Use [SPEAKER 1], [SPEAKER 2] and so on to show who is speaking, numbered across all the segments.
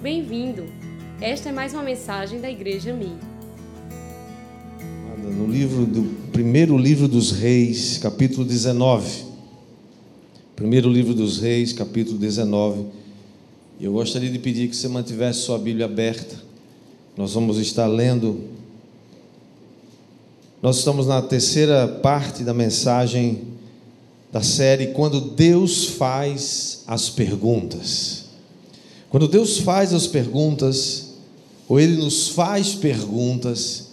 [SPEAKER 1] Bem-vindo! Esta é mais uma mensagem da Igreja Mi.
[SPEAKER 2] No livro do primeiro livro dos Reis, capítulo 19. Primeiro livro dos Reis, capítulo 19. Eu gostaria de pedir que você mantivesse sua Bíblia aberta. Nós vamos estar lendo. Nós estamos na terceira parte da mensagem da série Quando Deus faz as perguntas. Quando Deus faz as perguntas, ou Ele nos faz perguntas,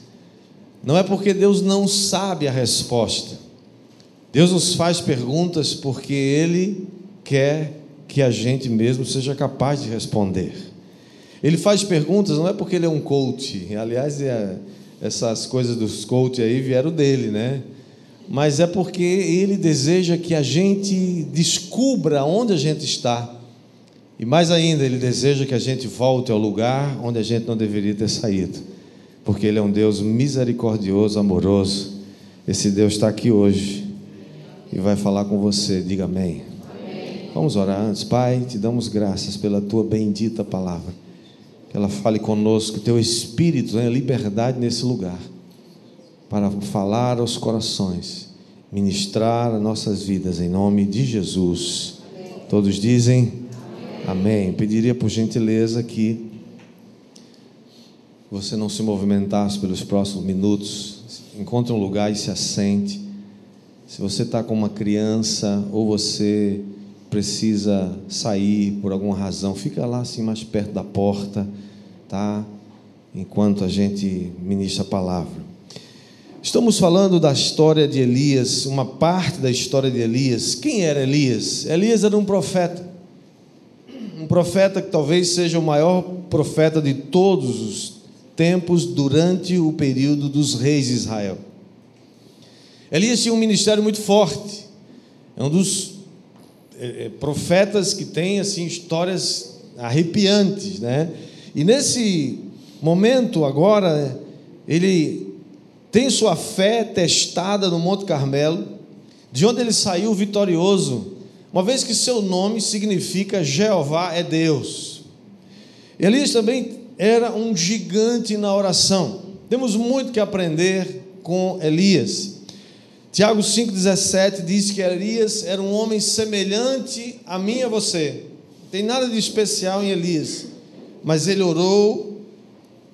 [SPEAKER 2] não é porque Deus não sabe a resposta. Deus nos faz perguntas porque Ele quer que a gente mesmo seja capaz de responder. Ele faz perguntas não é porque Ele é um coach. Aliás, é, essas coisas dos coach aí vieram dele, né? Mas é porque Ele deseja que a gente descubra onde a gente está e mais ainda, Ele deseja que a gente volte ao lugar onde a gente não deveria ter saído, porque Ele é um Deus misericordioso, amoroso. Esse Deus está aqui hoje e vai falar com você. Diga amém. amém. Vamos orar antes. Pai, te damos graças pela tua bendita palavra. Que ela fale conosco, teu Espírito tenha liberdade nesse lugar para falar aos corações, ministrar as nossas vidas em nome de Jesus. Amém. Todos dizem. Amém. Pediria por gentileza que você não se movimentasse pelos próximos minutos. Encontre um lugar e se assente. Se você está com uma criança ou você precisa sair por alguma razão, fica lá assim mais perto da porta, tá? Enquanto a gente ministra a palavra. Estamos falando da história de Elias, uma parte da história de Elias. Quem era Elias? Elias era um profeta um profeta que talvez seja o maior profeta de todos os tempos durante o período dos reis de Israel. Elias tinha um ministério muito forte, é um dos é, é, profetas que tem assim histórias arrepiantes, né? E nesse momento agora ele tem sua fé testada no Monte Carmelo, de onde ele saiu vitorioso uma vez que seu nome significa Jeová é Deus. Elias também era um gigante na oração. Temos muito que aprender com Elias. Tiago 5,17 diz que Elias era um homem semelhante a mim e a você. Não tem nada de especial em Elias, mas ele orou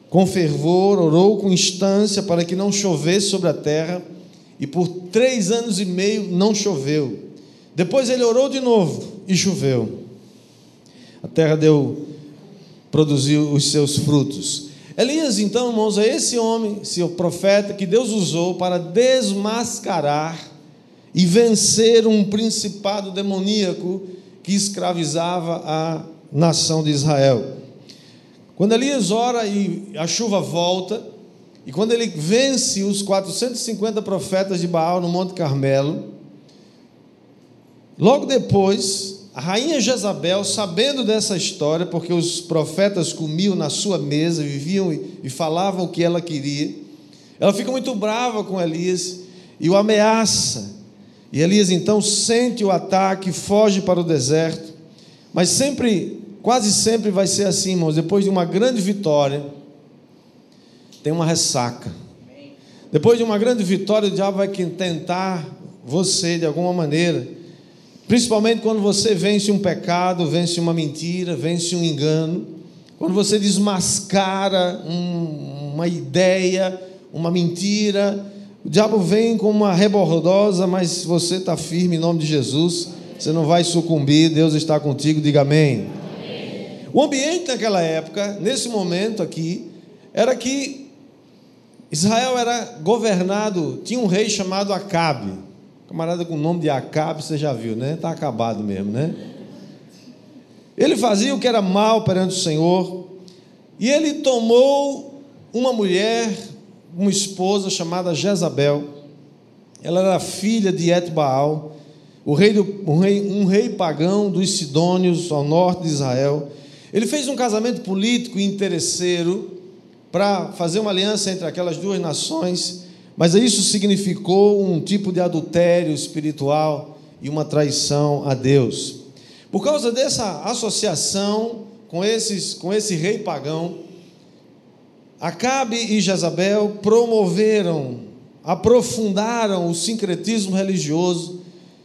[SPEAKER 2] com fervor, orou com instância para que não chovesse sobre a terra, e por três anos e meio não choveu. Depois ele orou de novo e choveu. A terra deu, produziu os seus frutos. Elias, então, irmãos, é esse homem, seu profeta, que Deus usou para desmascarar e vencer um principado demoníaco que escravizava a nação de Israel. Quando Elias ora e a chuva volta, e quando ele vence os 450 profetas de Baal no Monte Carmelo, Logo depois, a rainha Jezabel, sabendo dessa história, porque os profetas comiam na sua mesa, viviam e falavam o que ela queria, ela fica muito brava com Elias e o ameaça. E Elias então sente o ataque, foge para o deserto, mas sempre, quase sempre vai ser assim, irmãos, depois de uma grande vitória, tem uma ressaca. Depois de uma grande vitória, o diabo vai tentar você de alguma maneira Principalmente quando você vence um pecado, vence uma mentira, vence um engano, quando você desmascara um, uma ideia, uma mentira, o diabo vem com uma rebordosa, mas você está firme em nome de Jesus, você não vai sucumbir, Deus está contigo, diga amém. amém. O ambiente naquela época, nesse momento aqui, era que Israel era governado, tinha um rei chamado Acabe. Camarada com o nome de Acabe, você já viu, né? Está acabado mesmo, né? Ele fazia o que era mal perante o Senhor, e ele tomou uma mulher, uma esposa chamada Jezabel. Ela era filha de Etbaal, o rei do, um, rei, um rei pagão dos Sidônios ao norte de Israel. Ele fez um casamento político e interesseiro para fazer uma aliança entre aquelas duas nações mas isso significou um tipo de adultério espiritual e uma traição a Deus. Por causa dessa associação com, esses, com esse rei pagão, Acabe e Jezabel promoveram, aprofundaram o sincretismo religioso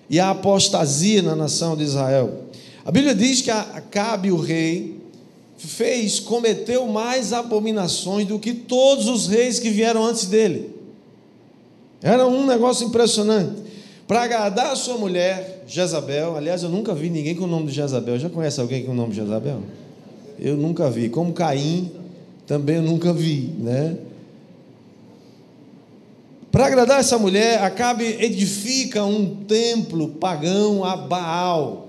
[SPEAKER 2] e a apostasia na nação de Israel. A Bíblia diz que Acabe, o rei, fez, cometeu mais abominações do que todos os reis que vieram antes dele. Era um negócio impressionante. Para agradar a sua mulher, Jezabel, aliás, eu nunca vi ninguém com o nome de Jezabel. Já conhece alguém com o nome de Jezabel? Eu nunca vi. Como Caim, também eu nunca vi, né? Para agradar essa mulher, Acabe edifica um templo pagão a Baal.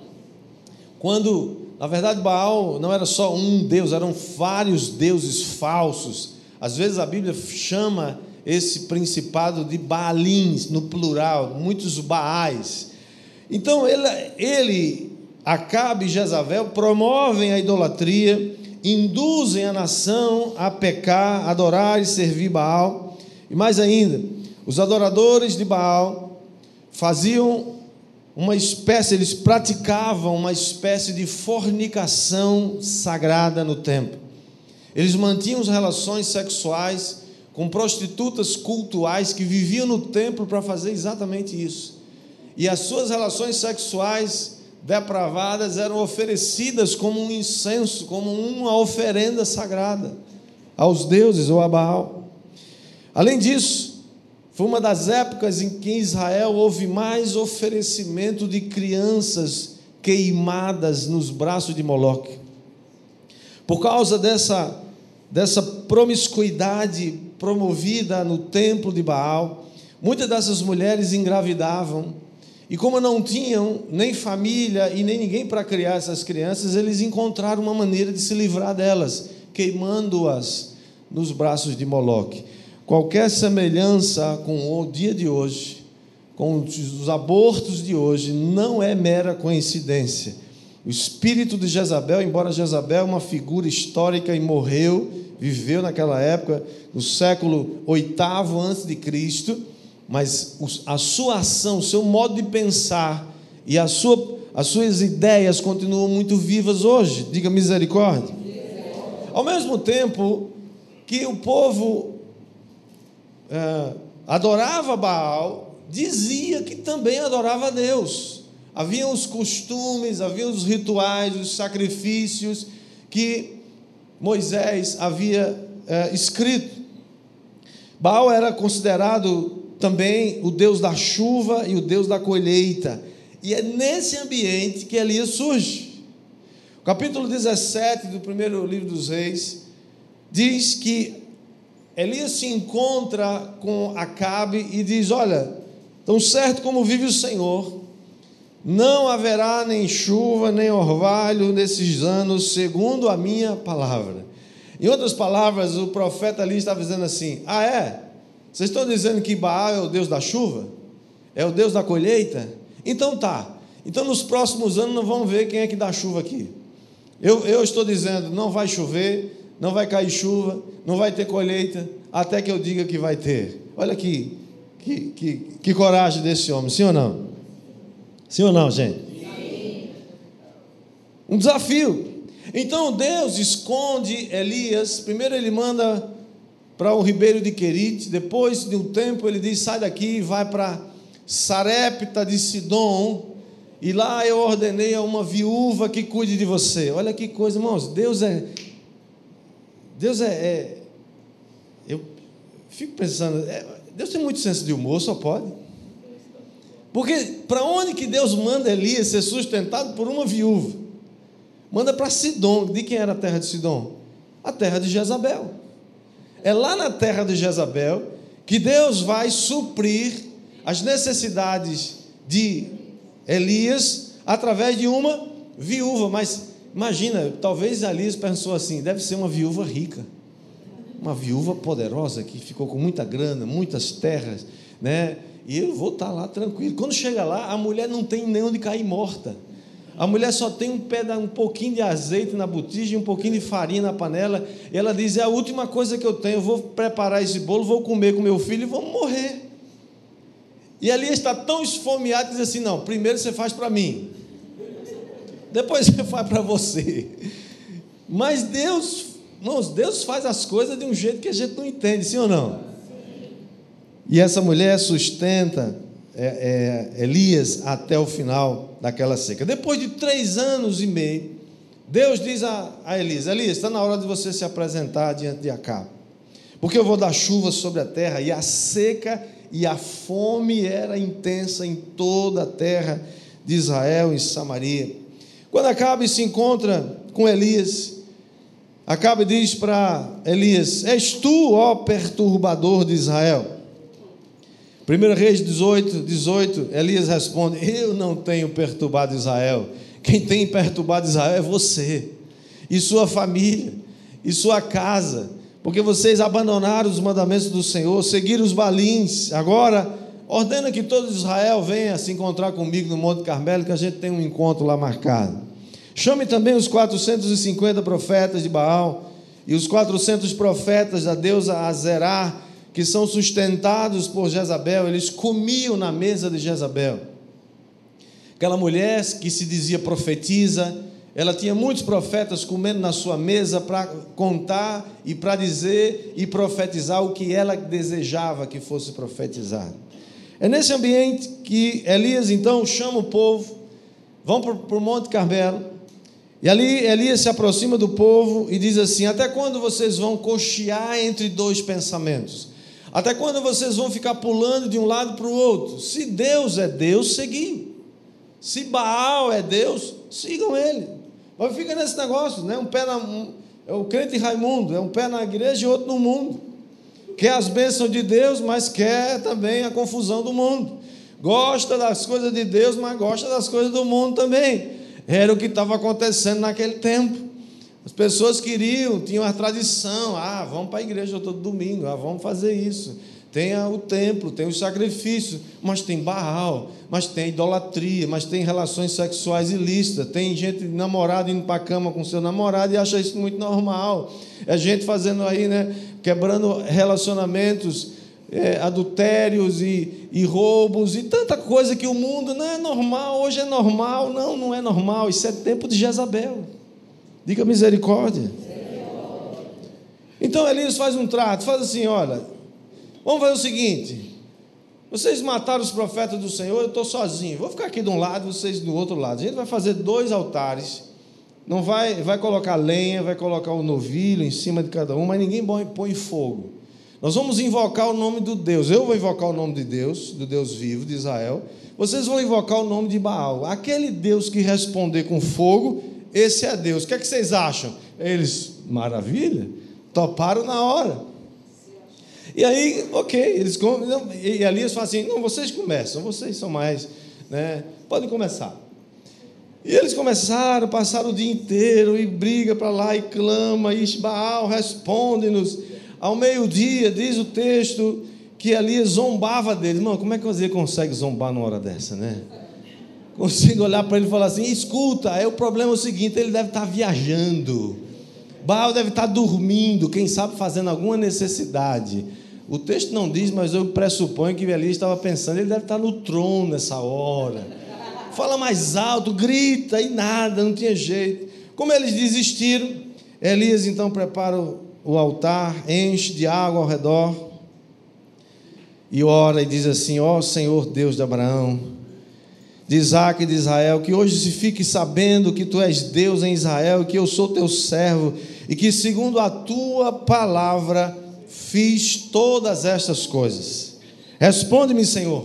[SPEAKER 2] Quando, na verdade, Baal não era só um deus, eram vários deuses falsos. Às vezes a Bíblia chama esse principado de Baalins, no plural, muitos Baais. Então ele, ele Acabe e Jezabel promovem a idolatria, induzem a nação a pecar, adorar e servir Baal. E mais ainda, os adoradores de Baal faziam uma espécie, eles praticavam uma espécie de fornicação sagrada no templo. Eles mantinham as relações sexuais com prostitutas cultuais que viviam no templo para fazer exatamente isso. E as suas relações sexuais depravadas eram oferecidas como um incenso, como uma oferenda sagrada aos deuses ou a Baal. Além disso, foi uma das épocas em que em Israel houve mais oferecimento de crianças queimadas nos braços de Moloque. Por causa dessa, dessa promiscuidade promovida no templo de Baal, muitas dessas mulheres engravidavam, e como não tinham nem família e nem ninguém para criar essas crianças, eles encontraram uma maneira de se livrar delas, queimando-as nos braços de Moloque. Qualquer semelhança com o dia de hoje, com os abortos de hoje, não é mera coincidência. O espírito de Jezabel, embora Jezabel é uma figura histórica e morreu, viveu naquela época, no século oitavo antes de Cristo, mas a sua ação, o seu modo de pensar e a sua, as suas ideias continuam muito vivas hoje. Diga misericórdia. Ao mesmo tempo que o povo é, adorava Baal, dizia que também adorava Deus. Havia os costumes, havia os rituais, os sacrifícios que Moisés havia é, escrito. Baal era considerado também o Deus da chuva e o Deus da colheita. E é nesse ambiente que Elias surge. O capítulo 17 do primeiro livro dos Reis diz que Elias se encontra com Acabe e diz: Olha, tão certo como vive o Senhor, não haverá nem chuva nem orvalho nesses anos, segundo a minha palavra. Em outras palavras, o profeta ali estava dizendo assim: Ah, é? Vocês estão dizendo que Baal é o Deus da chuva? É o Deus da colheita? Então tá. Então nos próximos anos nós vamos ver quem é que dá chuva aqui. Eu, eu estou dizendo: não vai chover, não vai cair chuva, não vai ter colheita, até que eu diga que vai ter. Olha aqui, que, que, que coragem desse homem, sim ou não? Sim ou não, gente? Sim. Um desafio. Então Deus esconde Elias. Primeiro ele manda para o ribeiro de Querite. Depois de um tempo ele diz: sai daqui e vai para Sarepta de Sidom. E lá eu ordenei a uma viúva que cuide de você. Olha que coisa, irmãos. Deus é. Deus é. é eu fico pensando. É, Deus tem muito senso de humor, só pode. Porque para onde que Deus manda Elias ser sustentado por uma viúva? Manda para Sidom. De quem era a terra de Sidom? A terra de Jezabel. É lá na terra de Jezabel que Deus vai suprir as necessidades de Elias através de uma viúva. Mas imagina, talvez Elias pensou assim: deve ser uma viúva rica, uma viúva poderosa que ficou com muita grana, muitas terras, né? E eu vou estar lá tranquilo. Quando chega lá, a mulher não tem nem onde cair morta. A mulher só tem um, pé, um pouquinho de azeite na botija, um pouquinho de farinha na panela. E ela diz: É a última coisa que eu tenho. Eu vou preparar esse bolo, vou comer com meu filho e vamos morrer. E ali está tão esfomeado que diz assim: Não, primeiro você faz para mim, depois você faz para você. Mas Deus, irmãos, Deus faz as coisas de um jeito que a gente não entende, sim ou não? E essa mulher sustenta é, é, Elias até o final daquela seca. Depois de três anos e meio, Deus diz a, a Elias: Elias, está na hora de você se apresentar diante de Acabe, porque eu vou dar chuva sobre a terra, e a seca e a fome era intensa em toda a terra de Israel e Samaria. Quando Acabe se encontra com Elias, Acabe diz para Elias: És tu, ó perturbador de Israel? 1 Reis 18, 18, Elias responde: Eu não tenho perturbado Israel. Quem tem perturbado Israel é você, e sua família, e sua casa, porque vocês abandonaram os mandamentos do Senhor, seguiram os balins. Agora, ordena que todo Israel venha se encontrar comigo no Monte Carmelo, que a gente tem um encontro lá marcado. Chame também os 450 profetas de Baal e os 400 profetas da deusa Azerá que são sustentados por Jezabel, eles comiam na mesa de Jezabel. Aquela mulher que se dizia profetiza, ela tinha muitos profetas comendo na sua mesa para contar e para dizer e profetizar o que ela desejava que fosse profetizado. É nesse ambiente que Elias então chama o povo, vão para o Monte Carmelo, e ali Elias se aproxima do povo e diz assim: Até quando vocês vão cochear entre dois pensamentos? Até quando vocês vão ficar pulando de um lado para o outro? Se Deus é Deus, seguir. Se Baal é Deus, sigam ele. Mas fica nesse negócio, né? Um pé na, um, é o crente Raimundo, é um pé na igreja e outro no mundo. Quer as bênçãos de Deus, mas quer também a confusão do mundo. Gosta das coisas de Deus, mas gosta das coisas do mundo também. Era o que estava acontecendo naquele tempo. As pessoas queriam, tinham a tradição, ah, vamos para a igreja todo domingo, ah, vamos fazer isso. Tem o templo, tem os sacrifícios, mas tem Baal, mas tem idolatria, mas tem relações sexuais ilícitas, tem gente namorada indo para a cama com seu namorado e acha isso muito normal. É gente fazendo aí, né, quebrando relacionamentos, é, adultérios e, e roubos e tanta coisa que o mundo não é normal, hoje é normal, não, não é normal, isso é tempo de Jezabel. Diga misericórdia. Então Elias faz um trato, faz assim: olha, vamos fazer o seguinte. Vocês mataram os profetas do Senhor, eu estou sozinho. Vou ficar aqui de um lado, vocês do outro lado. A gente vai fazer dois altares. Não vai, vai colocar lenha, vai colocar o novilho em cima de cada um, mas ninguém põe fogo. Nós vamos invocar o nome do Deus. Eu vou invocar o nome de Deus, do Deus vivo de Israel. Vocês vão invocar o nome de Baal. Aquele Deus que responder com fogo, esse é Deus. O que, é que vocês acham? Eles, maravilha, toparam na hora. E aí, ok, eles e ali eles falam assim: não, vocês começam, vocês são mais, né? Podem começar. E eles começaram, passaram o dia inteiro e briga para lá e clama, e Baal responde-nos. Ao meio-dia, diz o texto, que ali zombava deles. Mano, como é que você consegue zombar numa hora dessa, né? Consigo olhar para ele e falar assim: escuta, é o problema é o seguinte, ele deve estar viajando, Baal deve estar dormindo, quem sabe fazendo alguma necessidade. O texto não diz, mas eu pressuponho que Elias estava pensando, ele deve estar no trono nessa hora. Fala mais alto, grita e nada, não tinha jeito. Como eles desistiram, Elias então prepara o altar, enche de água ao redor e ora e diz assim: Ó oh, Senhor Deus de Abraão, de Isaac e de Israel, que hoje se fique sabendo que tu és Deus em Israel, que eu sou teu servo, e que segundo a tua palavra fiz todas estas coisas. Responde-me, Senhor,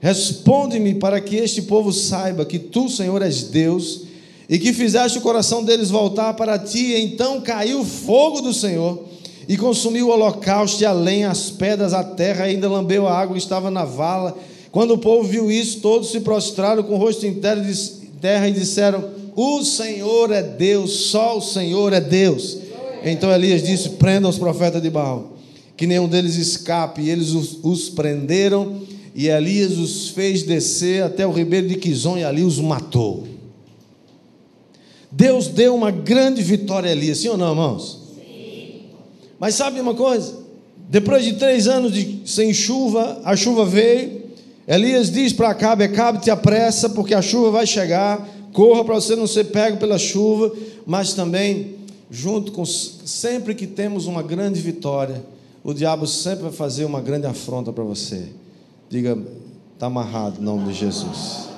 [SPEAKER 2] responde-me para que este povo saiba que tu, Senhor, és Deus, e que fizeste o coração deles voltar para ti, e então caiu o fogo do Senhor e consumiu o holocausto e a lenha, as pedras, a terra, e ainda lambeu a água que estava na vala quando o povo viu isso, todos se prostraram com o rosto em terra e disseram: O Senhor é Deus, só o Senhor é Deus. Então Elias disse: Prendam os profetas de Baal, que nenhum deles escape. E eles os, os prenderam, e Elias os fez descer até o ribeiro de Quizon, e ali os matou. Deus deu uma grande vitória a Elias, sim ou não, irmãos? Sim. Mas sabe uma coisa? Depois de três anos de, sem chuva, a chuva veio, Elias diz para Acabe: Acabe, te apressa, porque a chuva vai chegar. Corra para você não ser pego pela chuva, mas também junto com sempre que temos uma grande vitória, o diabo sempre vai fazer uma grande afronta para você. Diga, está amarrado em nome de Jesus.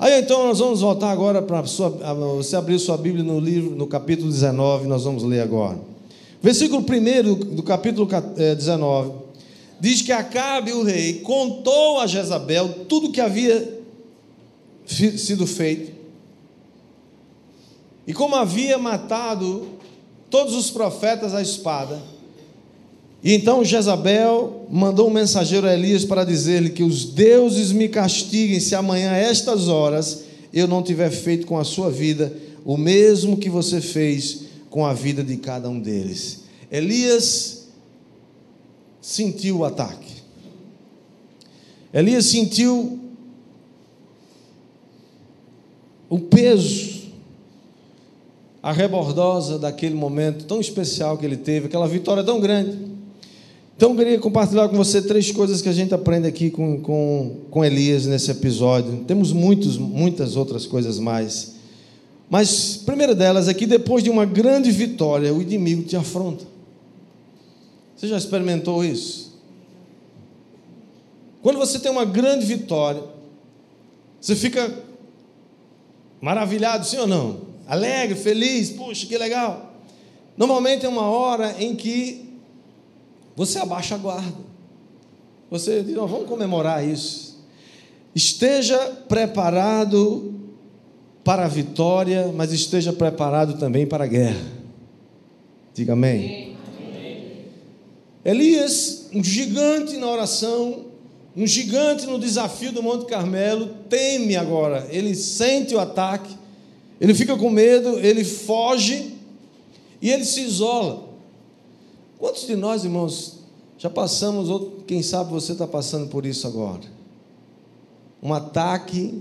[SPEAKER 2] Aí então nós vamos voltar agora para você abrir sua Bíblia no livro, no capítulo 19, nós vamos ler agora. Versículo 1 do capítulo 19 eh, diz que Acabe, o rei, contou a Jezabel tudo o que havia sido feito e como havia matado todos os profetas à espada. E então Jezabel mandou um mensageiro a Elias para dizer-lhe que os deuses me castiguem se amanhã a estas horas eu não tiver feito com a sua vida o mesmo que você fez com a vida de cada um deles. Elias sentiu o ataque. Elias sentiu o peso a rebordosa daquele momento tão especial que ele teve, aquela vitória tão grande. Então eu queria compartilhar com você três coisas que a gente aprende aqui com, com, com Elias nesse episódio. Temos muitos, muitas outras coisas mais. Mas primeira delas é que depois de uma grande vitória, o inimigo te afronta. Você já experimentou isso? Quando você tem uma grande vitória, você fica maravilhado, sim ou não? alegre, feliz, puxa, que legal. Normalmente é uma hora em que você abaixa a guarda. Você diz, não, vamos comemorar isso. Esteja preparado para a vitória, mas esteja preparado também para a guerra. Diga amém. amém. Elias, um gigante na oração, um gigante no desafio do Monte Carmelo, teme agora. Ele sente o ataque ele fica com medo, ele foge e ele se isola. Quantos de nós, irmãos, já passamos, ou quem sabe você está passando por isso agora? Um ataque,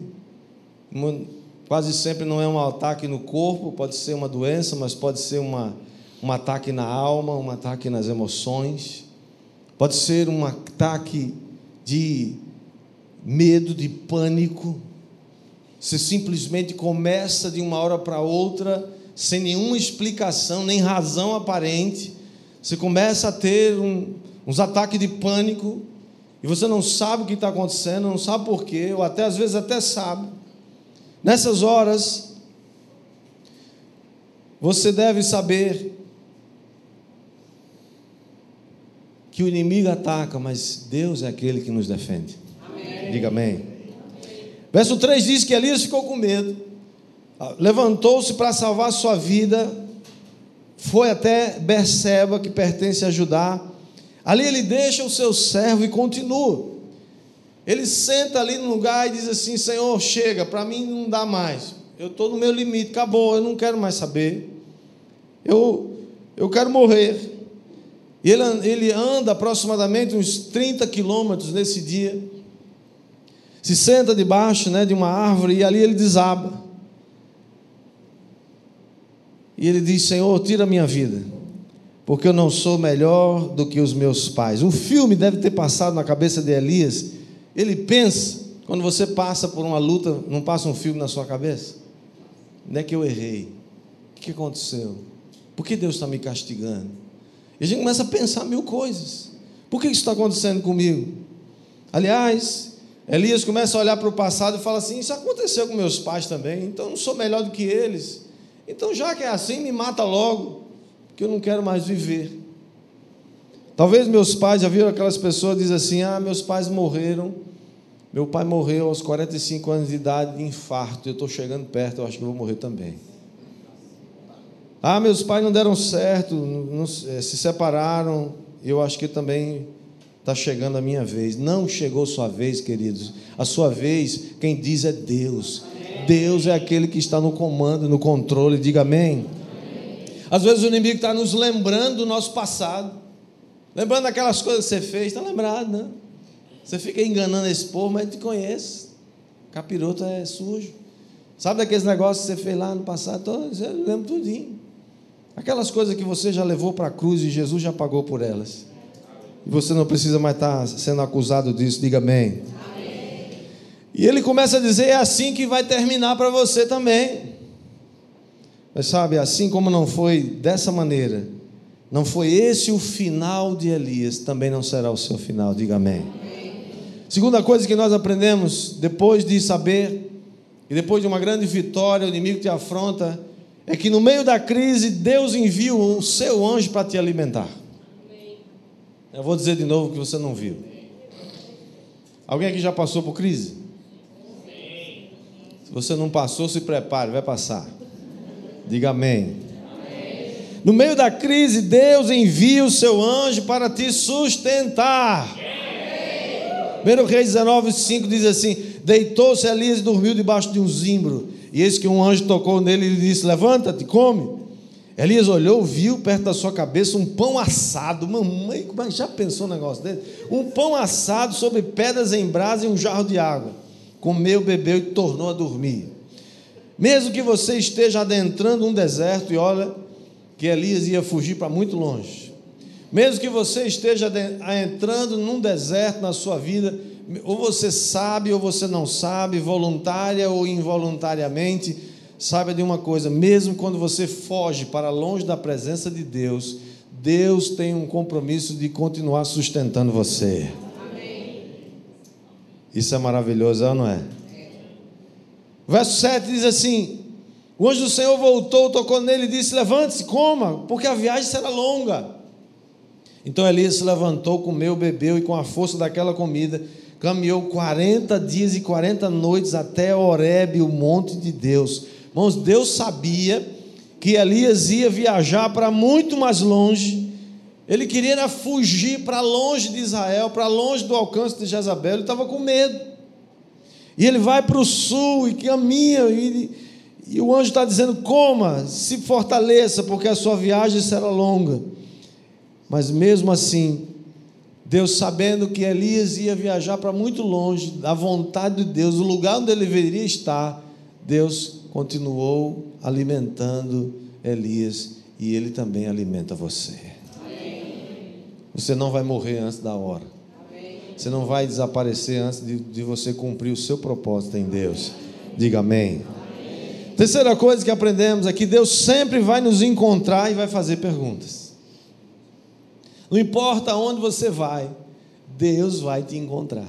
[SPEAKER 2] quase sempre não é um ataque no corpo, pode ser uma doença, mas pode ser uma, um ataque na alma, um ataque nas emoções, pode ser um ataque de medo, de pânico você simplesmente começa de uma hora para outra, sem nenhuma explicação, nem razão aparente. Você começa a ter um, uns ataques de pânico, e você não sabe o que está acontecendo, não sabe porquê, ou até às vezes até sabe. Nessas horas, você deve saber que o inimigo ataca, mas Deus é aquele que nos defende. Amém. Diga amém. Verso 3 diz que Elias ficou com medo, levantou-se para salvar sua vida, foi até Berseba, que pertence a Judá. Ali ele deixa o seu servo e continua. Ele senta ali no lugar e diz assim: Senhor, chega, para mim não dá mais. Eu estou no meu limite, acabou, eu não quero mais saber. Eu, eu quero morrer. E ele, ele anda aproximadamente uns 30 quilômetros nesse dia se senta debaixo né, de uma árvore e ali ele desaba. E ele diz: Senhor, tira a minha vida, porque eu não sou melhor do que os meus pais. Um filme deve ter passado na cabeça de Elias. Ele pensa, quando você passa por uma luta, não passa um filme na sua cabeça? Não é que eu errei. O que aconteceu? Por que Deus está me castigando? E a gente começa a pensar mil coisas. Por que isso está acontecendo comigo? Aliás, Elias começa a olhar para o passado e fala assim: Isso aconteceu com meus pais também, então eu não sou melhor do que eles. Então, já que é assim, me mata logo, que eu não quero mais viver. Talvez meus pais já viram aquelas pessoas dizem assim: Ah, meus pais morreram. Meu pai morreu aos 45 anos de idade de infarto. Eu estou chegando perto, eu acho que eu vou morrer também. Ah, meus pais não deram certo, não, eh, se separaram. Eu acho que também Está chegando a minha vez. Não chegou sua vez, queridos. A sua vez, quem diz é Deus. Deus é aquele que está no comando, no controle. Diga amém. amém. Às vezes o inimigo está nos lembrando do nosso passado. Lembrando aquelas coisas que você fez. Está lembrado, né? Você fica enganando esse povo, mas te conhece. Capiroto é sujo. Sabe daqueles negócios que você fez lá no passado? Eu lembro tudinho. Aquelas coisas que você já levou para a cruz e Jesus já pagou por elas. E você não precisa mais estar sendo acusado disso, diga amém. amém. E ele começa a dizer: é assim que vai terminar para você também. Mas sabe, assim como não foi dessa maneira, não foi esse o final de Elias, também não será o seu final. Diga amém. Segunda coisa que nós aprendemos depois de saber e depois de uma grande vitória, o inimigo te afronta, é que no meio da crise Deus envia o seu anjo para te alimentar. Eu vou dizer de novo que você não viu. Alguém aqui já passou por crise? Se você não passou, se prepare, vai passar. Diga amém. amém. No meio da crise, Deus envia o seu anjo para te sustentar. 1 Reis 19, 5 diz assim: Deitou-se Elias e dormiu debaixo de um zimbro. E eis que um anjo tocou nele e lhe disse: Levanta-te, come. Elias olhou, viu perto da sua cabeça um pão assado. Mamãe, é já pensou um negócio dele? Um pão assado sobre pedras em brasa e um jarro de água. Comeu, bebeu e tornou a dormir. Mesmo que você esteja adentrando um deserto, e olha que Elias ia fugir para muito longe. Mesmo que você esteja entrando num deserto na sua vida, ou você sabe ou você não sabe, voluntária ou involuntariamente, saiba de uma coisa: mesmo quando você foge para longe da presença de Deus, Deus tem um compromisso de continuar sustentando você. Amém. Isso é maravilhoso, não é? Verso 7 diz assim: O anjo do Senhor voltou, tocou nele e disse: Levante-se, coma, porque a viagem será longa. Então Elias se levantou, comeu, bebeu e com a força daquela comida caminhou 40 dias e 40 noites até Horebe, o monte de Deus. Irmãos, Deus sabia que Elias ia viajar para muito mais longe. Ele queria fugir para longe de Israel, para longe do alcance de Jezabel. Ele estava com medo. E ele vai para o sul e caminha. E, e o anjo está dizendo: coma, se fortaleça, porque a sua viagem será longa. Mas mesmo assim, Deus, sabendo que Elias ia viajar para muito longe da vontade de Deus, o lugar onde ele deveria estar, Deus continuou alimentando Elias e ele também alimenta você. Amém. Você não vai morrer antes da hora. Amém. Você não vai desaparecer antes de, de, você cumprir o seu propósito em Deus. Diga amém. Terceira coisa que aprendemos é que Deus sempre vai nos encontrar e vai fazer perguntas. Não importa onde você vai, Deus vai te encontrar.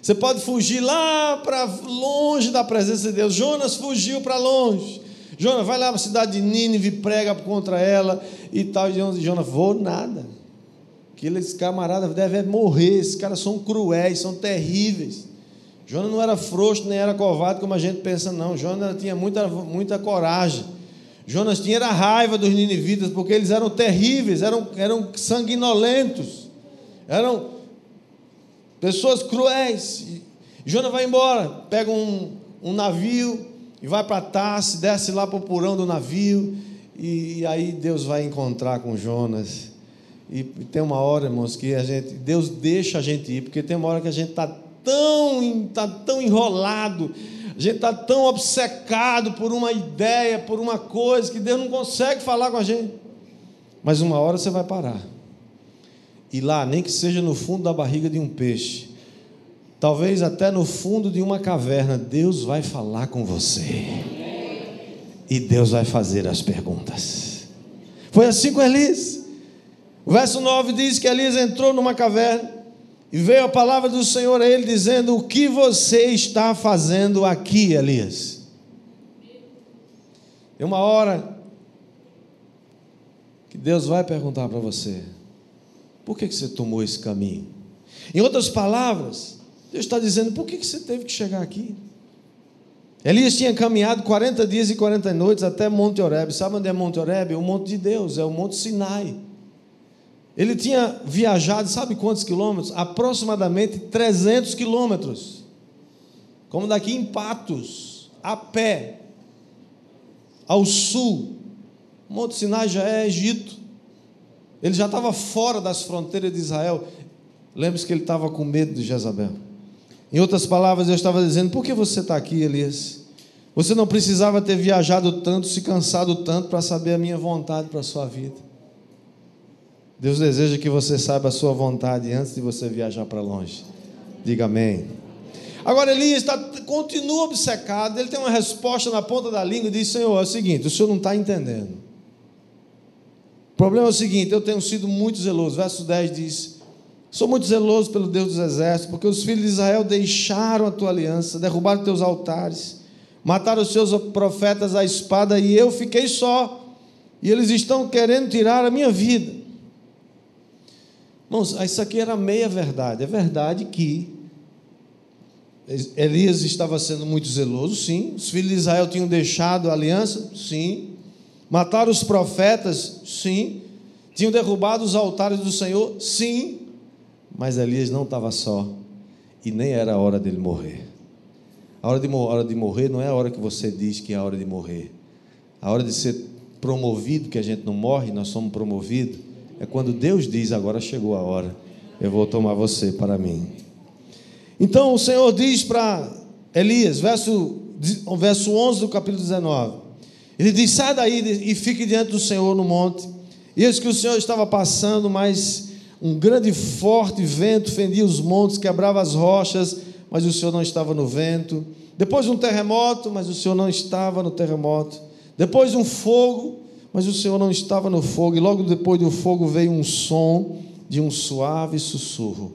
[SPEAKER 2] Você pode fugir lá para longe da presença de Deus. Jonas fugiu para longe. Jonas, vai lá para a cidade de Nínive, prega contra ela e tal. E Jonas, vou nada. Aqueles camaradas devem morrer. Esses caras são cruéis, são terríveis. Jonas não era frouxo nem era covarde como a gente pensa, não. Jonas tinha muita, muita coragem. Jonas tinha a raiva dos ninivitas, porque eles eram terríveis, eram, eram sanguinolentos, eram pessoas cruéis. Jonas vai embora, pega um, um navio e vai para Tarse, desce lá para o porão do navio, e, e, aí Deus vai encontrar com Jonas. E, e tem uma hora, irmãos, que a gente, Deus deixa a gente ir, porque tem uma hora que a gente está tão, tá tão enrolado, a gente está tão obcecado por uma ideia, por uma coisa, que Deus não consegue falar com a gente. Mas uma hora você vai parar. E lá, nem que seja no fundo da barriga de um peixe, talvez até no fundo de uma caverna, Deus vai falar com você. E Deus vai fazer as perguntas. Foi assim com Elias. O verso 9 diz que Elias entrou numa caverna e veio a palavra do Senhor a ele dizendo: O que você está fazendo aqui, Elias? E uma hora que Deus vai perguntar para você: Por que, que você tomou esse caminho? Em outras palavras, Deus está dizendo: Por que, que você teve que chegar aqui? Elias tinha caminhado 40 dias e 40 noites até Monte Oreb. Sabe onde é Monte Oreb? É o Monte de Deus, é o Monte Sinai. Ele tinha viajado, sabe quantos quilômetros? Aproximadamente 300 quilômetros. Como daqui em Patos, a pé, ao sul. Monte Sinai já é Egito. Ele já estava fora das fronteiras de Israel. Lembre-se que ele estava com medo de Jezabel. Em outras palavras, eu estava dizendo: por que você está aqui, Elias? Você não precisava ter viajado tanto, se cansado tanto para saber a minha vontade para a sua vida. Deus deseja que você saiba a sua vontade antes de você viajar para longe. Diga amém. Agora Elias tá, continua obcecado, ele tem uma resposta na ponta da língua e diz: Senhor, é o seguinte, o senhor não está entendendo. O problema é o seguinte: eu tenho sido muito zeloso. Verso 10 diz: Sou muito zeloso pelo Deus dos exércitos, porque os filhos de Israel deixaram a tua aliança, derrubaram teus altares, mataram os seus profetas à espada, e eu fiquei só. E eles estão querendo tirar a minha vida. Irmãos, isso aqui era meia verdade. É verdade que Elias estava sendo muito zeloso, sim. Os filhos de Israel tinham deixado a aliança, sim. Mataram os profetas, sim. Tinham derrubado os altares do Senhor, sim. Mas Elias não estava só. E nem era a hora dele morrer. A hora de, hora de morrer não é a hora que você diz que é a hora de morrer. A hora de ser promovido, que a gente não morre, nós somos promovidos, é quando Deus diz: agora chegou a hora, eu vou tomar você para mim. Então o Senhor diz para Elias, verso, verso 11 do capítulo 19: Ele diz: Sai daí e fique diante do Senhor no monte. E eis que o Senhor estava passando, mas um grande forte vento fendia os montes, quebrava as rochas, mas o Senhor não estava no vento. Depois um terremoto, mas o Senhor não estava no terremoto. Depois um fogo, mas o Senhor não estava no fogo. E logo depois do fogo veio um som de um suave sussurro.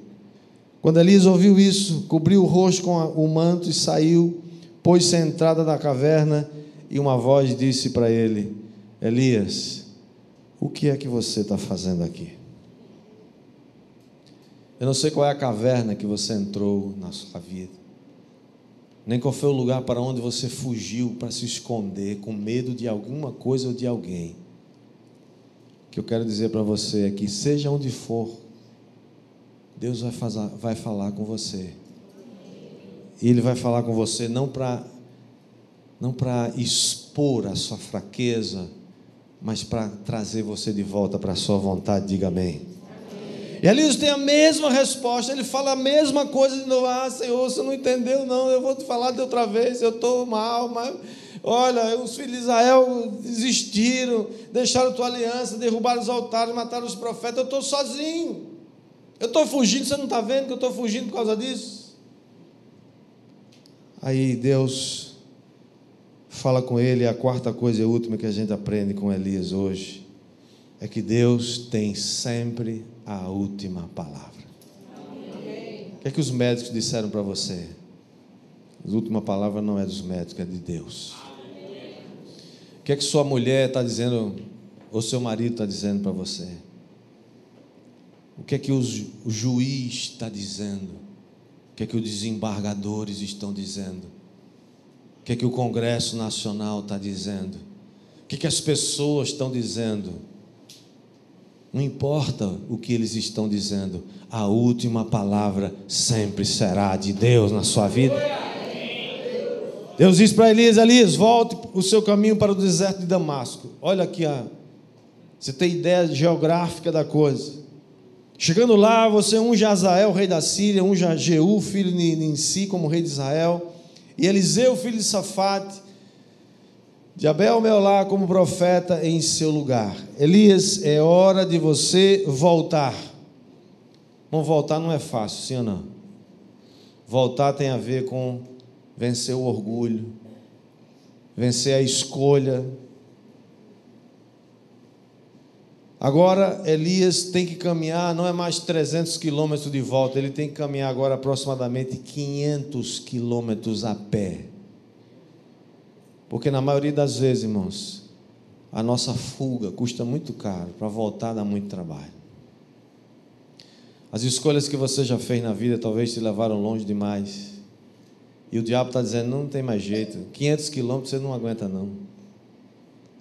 [SPEAKER 2] Quando Elias ouviu isso, cobriu o rosto com o manto e saiu, pôs-se à entrada da caverna, e uma voz disse para ele: Elias, o que é que você está fazendo aqui? Eu não sei qual é a caverna que você entrou na sua vida nem qual foi o lugar para onde você fugiu para se esconder com medo de alguma coisa ou de alguém. O que eu quero dizer para você é que, seja onde for, Deus vai, fazer, vai falar com você. E Ele vai falar com você não para não para expor a sua fraqueza, mas para trazer você de volta para a sua vontade. Diga amém. E Elias tem a mesma resposta, ele fala a mesma coisa de novo. Ah, Senhor, você não entendeu, não, eu vou te falar de outra vez, eu estou mal, mas olha, os filhos de Israel desistiram, deixaram tua aliança, derrubaram os altares, mataram os profetas, eu estou sozinho. Eu estou fugindo, você não está vendo que eu estou fugindo por causa disso? Aí Deus fala com ele, a quarta coisa e última que a gente aprende com Elias hoje é que Deus tem sempre a última palavra. O que é que os médicos disseram para você? A última palavra não é dos médicos, é de Deus. O que é que sua mulher está dizendo, ou seu marido está dizendo para você? O que é que o juiz está dizendo? O que é que os desembargadores estão dizendo? O que é que o Congresso Nacional está dizendo? O que é que as pessoas estão dizendo? Não importa o que eles estão dizendo, a última palavra sempre será de Deus na sua vida. Deus diz para Elias: Elias, volte o seu caminho para o deserto de Damasco. Olha aqui, ó. você tem ideia geográfica da coisa. Chegando lá, você unge Azael, rei da Síria, unge Jeú, filho de Ninsi, como rei de Israel, e Eliseu, filho de Safate, de Abel Meolá como profeta em seu lugar. Elias, é hora de você voltar. Não voltar não é fácil, sim ou não? Voltar tem a ver com vencer o orgulho, vencer a escolha. Agora Elias tem que caminhar, não é mais 300 quilômetros de volta, ele tem que caminhar agora aproximadamente 500 quilômetros a pé. Porque na maioria das vezes, irmãos, a nossa fuga custa muito caro, para voltar dá muito trabalho. As escolhas que você já fez na vida talvez te levaram longe demais. E o diabo está dizendo: não tem mais jeito, 500 quilômetros você não aguenta, não.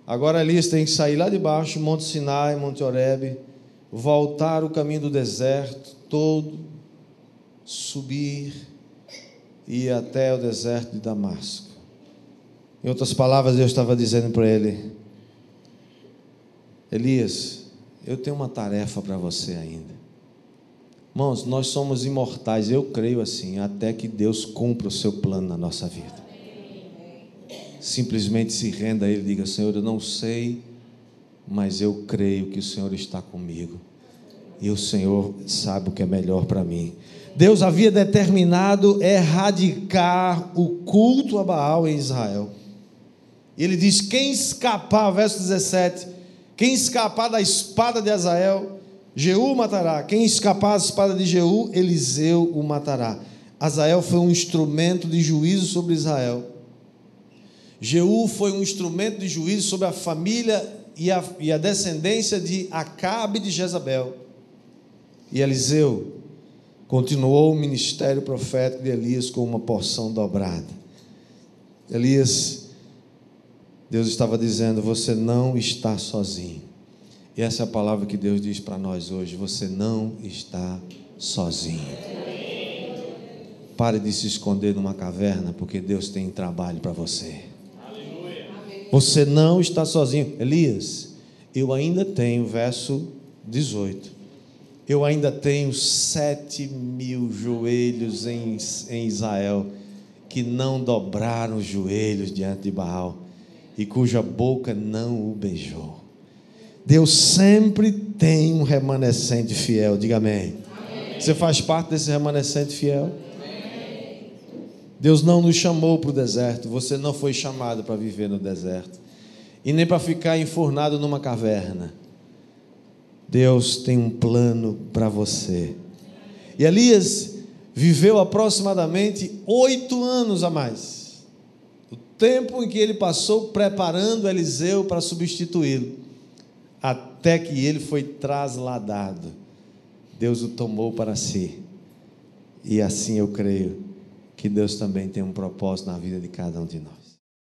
[SPEAKER 2] Agora Elias tem que sair lá de baixo, Monte Sinai, Monte Oreb, voltar o caminho do deserto todo, subir e ir até o deserto de Damasco. Em outras palavras, Deus estava dizendo para ele: Elias, eu tenho uma tarefa para você ainda. Irmãos, nós somos imortais, eu creio assim, até que Deus cumpra o seu plano na nossa vida. Simplesmente se renda a Ele e diga: Senhor, eu não sei, mas eu creio que o Senhor está comigo. E o Senhor sabe o que é melhor para mim. Deus havia determinado erradicar o culto a Baal em Israel. Ele diz: quem escapar, verso 17, quem escapar da espada de Azael, Jeú matará. Quem escapar da espada de Jeú, Eliseu o matará. Azael foi um instrumento de juízo sobre Israel. Jeú foi um instrumento de juízo sobre a família e a, e a descendência de Acabe de Jezabel. E Eliseu continuou o ministério profético de Elias com uma porção dobrada. Elias, Deus estava dizendo: Você não está sozinho. E essa é a palavra que Deus diz para nós hoje: Você não está sozinho. Pare de se esconder numa caverna, porque Deus tem trabalho para você. Você não está sozinho. Elias, eu ainda tenho, verso 18. Eu ainda tenho sete mil joelhos em, em Israel que não dobraram os joelhos diante de Baal e cuja boca não o beijou. Deus sempre tem um remanescente fiel, diga amém. amém. Você faz parte desse remanescente fiel? Deus não nos chamou para o deserto, você não foi chamado para viver no deserto, e nem para ficar enfurnado numa caverna. Deus tem um plano para você. E Elias viveu aproximadamente oito anos a mais. Tempo em que ele passou preparando Eliseu para substituí-lo, até que ele foi trasladado. Deus o tomou para si. E assim eu creio que Deus também tem um propósito na vida de cada um de nós.